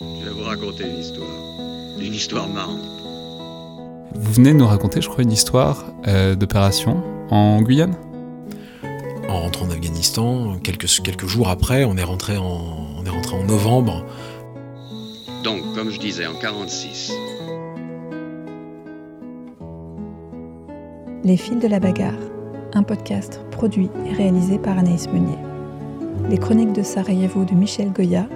Je vais vous raconter une histoire. Une histoire marrante. Vous venez de nous raconter, je crois, une histoire euh, d'opération en Guyane? En rentrant en Afghanistan, quelques, quelques jours après, on est, rentré en, on est rentré en novembre. Donc, comme je disais, en 46, Les fils de la bagarre, un podcast produit et réalisé par Anaïs Meunier. Les chroniques de Sarajevo de Michel Goya,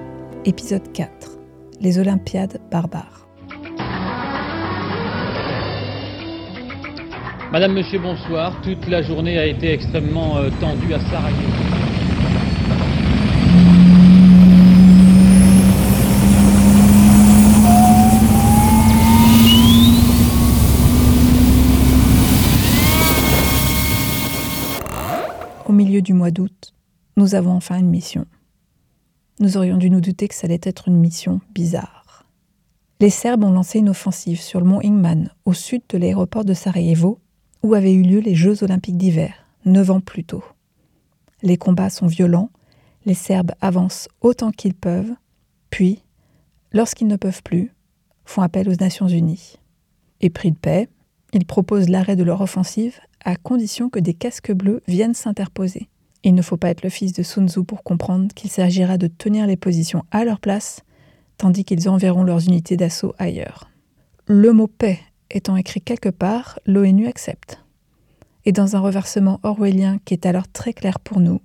épisode 4. Les Olympiades barbares. Madame, Monsieur, bonsoir. Toute la journée a été extrêmement euh, tendue à Sarajevo. Au milieu du mois d'août, nous avons enfin une mission. Nous aurions dû nous douter que ça allait être une mission bizarre. Les Serbes ont lancé une offensive sur le mont Ingman, au sud de l'aéroport de Sarajevo, où avaient eu lieu les Jeux olympiques d'hiver, neuf ans plus tôt. Les combats sont violents, les Serbes avancent autant qu'ils peuvent, puis, lorsqu'ils ne peuvent plus, font appel aux Nations Unies. Et pris de paix, ils proposent l'arrêt de leur offensive à condition que des casques bleus viennent s'interposer. Il ne faut pas être le fils de Sun Tzu pour comprendre qu'il s'agira de tenir les positions à leur place, tandis qu'ils enverront leurs unités d'assaut ailleurs. Le mot paix étant écrit quelque part, l'ONU accepte. Et dans un reversement orwellien qui est alors très clair pour nous,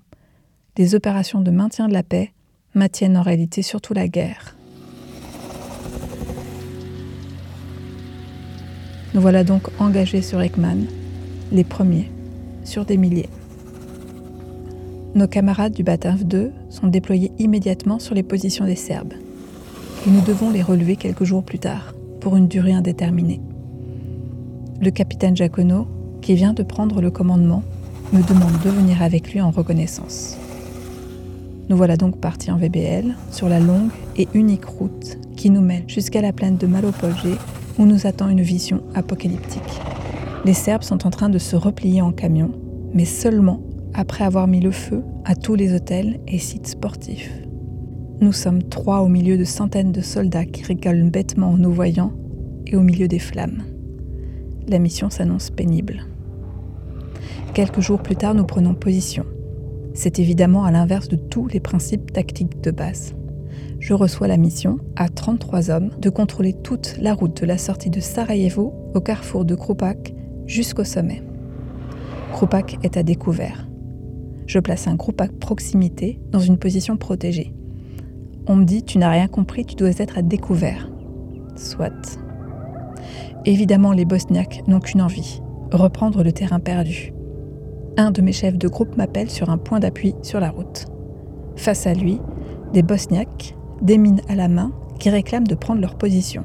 les opérations de maintien de la paix maintiennent en réalité surtout la guerre. Nous voilà donc engagés sur Ekman, les premiers, sur des milliers. Nos camarades du Batinf 2 sont déployés immédiatement sur les positions des Serbes. Et nous devons les relever quelques jours plus tard, pour une durée indéterminée. Le capitaine Jacono, qui vient de prendre le commandement, me demande de venir avec lui en reconnaissance. Nous voilà donc partis en VBL sur la longue et unique route qui nous mène jusqu'à la plaine de Malopolje où nous attend une vision apocalyptique. Les Serbes sont en train de se replier en camion, mais seulement après avoir mis le feu à tous les hôtels et sites sportifs. Nous sommes trois au milieu de centaines de soldats qui rigolent bêtement en nous voyant et au milieu des flammes. La mission s'annonce pénible. Quelques jours plus tard, nous prenons position. C'est évidemment à l'inverse de tous les principes tactiques de base. Je reçois la mission, à 33 hommes, de contrôler toute la route de la sortie de Sarajevo au carrefour de Krupak jusqu'au sommet. Krupak est à découvert. Je place un groupe à proximité dans une position protégée. On me dit Tu n'as rien compris, tu dois être à découvert. Soit. Évidemment, les Bosniaques n'ont qu'une envie reprendre le terrain perdu. Un de mes chefs de groupe m'appelle sur un point d'appui sur la route. Face à lui, des Bosniaques, des mines à la main, qui réclament de prendre leur position.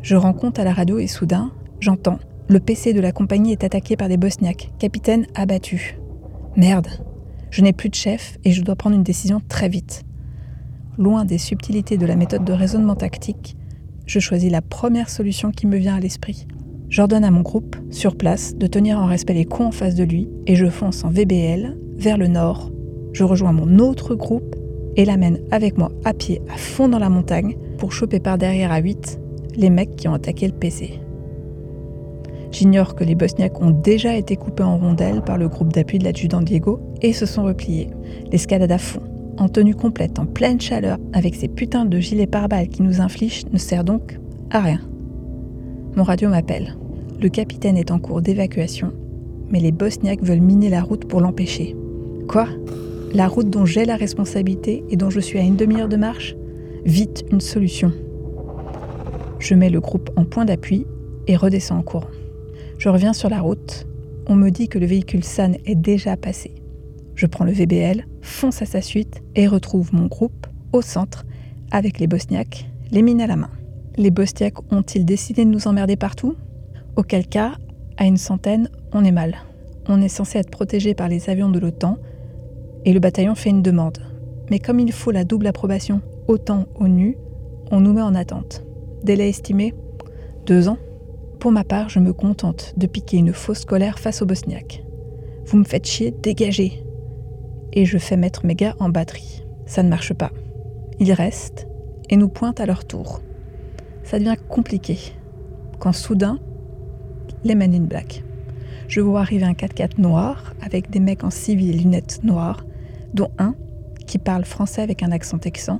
Je rends compte à la radio et soudain, j'entends Le PC de la compagnie est attaqué par des Bosniaques, capitaine abattu. Merde, je n'ai plus de chef et je dois prendre une décision très vite. Loin des subtilités de la méthode de raisonnement tactique, je choisis la première solution qui me vient à l'esprit. J'ordonne à mon groupe, sur place, de tenir en respect les cons en face de lui et je fonce en VBL vers le nord. Je rejoins mon autre groupe et l'amène avec moi à pied à fond dans la montagne pour choper par derrière à 8 les mecs qui ont attaqué le PC. J'ignore que les Bosniaques ont déjà été coupés en rondelles par le groupe d'appui de l'adjudant Diego et se sont repliés. L'escalade à fond, en tenue complète, en pleine chaleur, avec ces putains de gilets pare-balles qui nous infligent, ne sert donc à rien. Mon radio m'appelle. Le capitaine est en cours d'évacuation, mais les Bosniaques veulent miner la route pour l'empêcher. Quoi? La route dont j'ai la responsabilité et dont je suis à une demi-heure de marche? Vite une solution. Je mets le groupe en point d'appui et redescends en courant. Je reviens sur la route. On me dit que le véhicule SAN est déjà passé. Je prends le VBL, fonce à sa suite et retrouve mon groupe au centre avec les Bosniaques, les mines à la main. Les Bosniaques ont-ils décidé de nous emmerder partout? Auquel cas, à une centaine, on est mal. On est censé être protégé par les avions de l'OTAN et le bataillon fait une demande. Mais comme il faut la double approbation OTAN-ONU, on nous met en attente. Délai estimé Deux ans Pour ma part, je me contente de piquer une fausse colère face aux Bosniaques. Vous me faites chier, dégagez Et je fais mettre mes gars en batterie. Ça ne marche pas. Ils restent et nous pointent à leur tour. Ça devient compliqué. Quand soudain, les Men in Black. Je vois arriver un 4x4 noir avec des mecs en civil et lunettes noires, dont un qui parle français avec un accent texan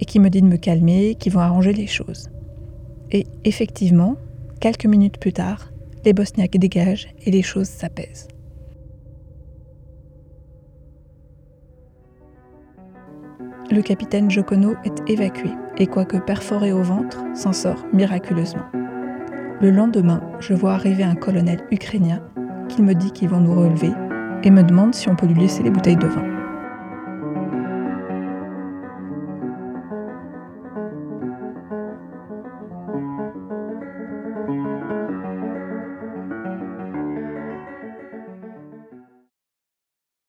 et qui me dit de me calmer, qui vont arranger les choses. Et effectivement, quelques minutes plus tard, les Bosniaques dégagent et les choses s'apaisent. Le capitaine Jokono est évacué et quoique perforé au ventre, s'en sort miraculeusement. Le lendemain, je vois arriver un colonel ukrainien qui me dit qu'ils vont nous relever et me demande si on peut lui laisser les bouteilles de vin.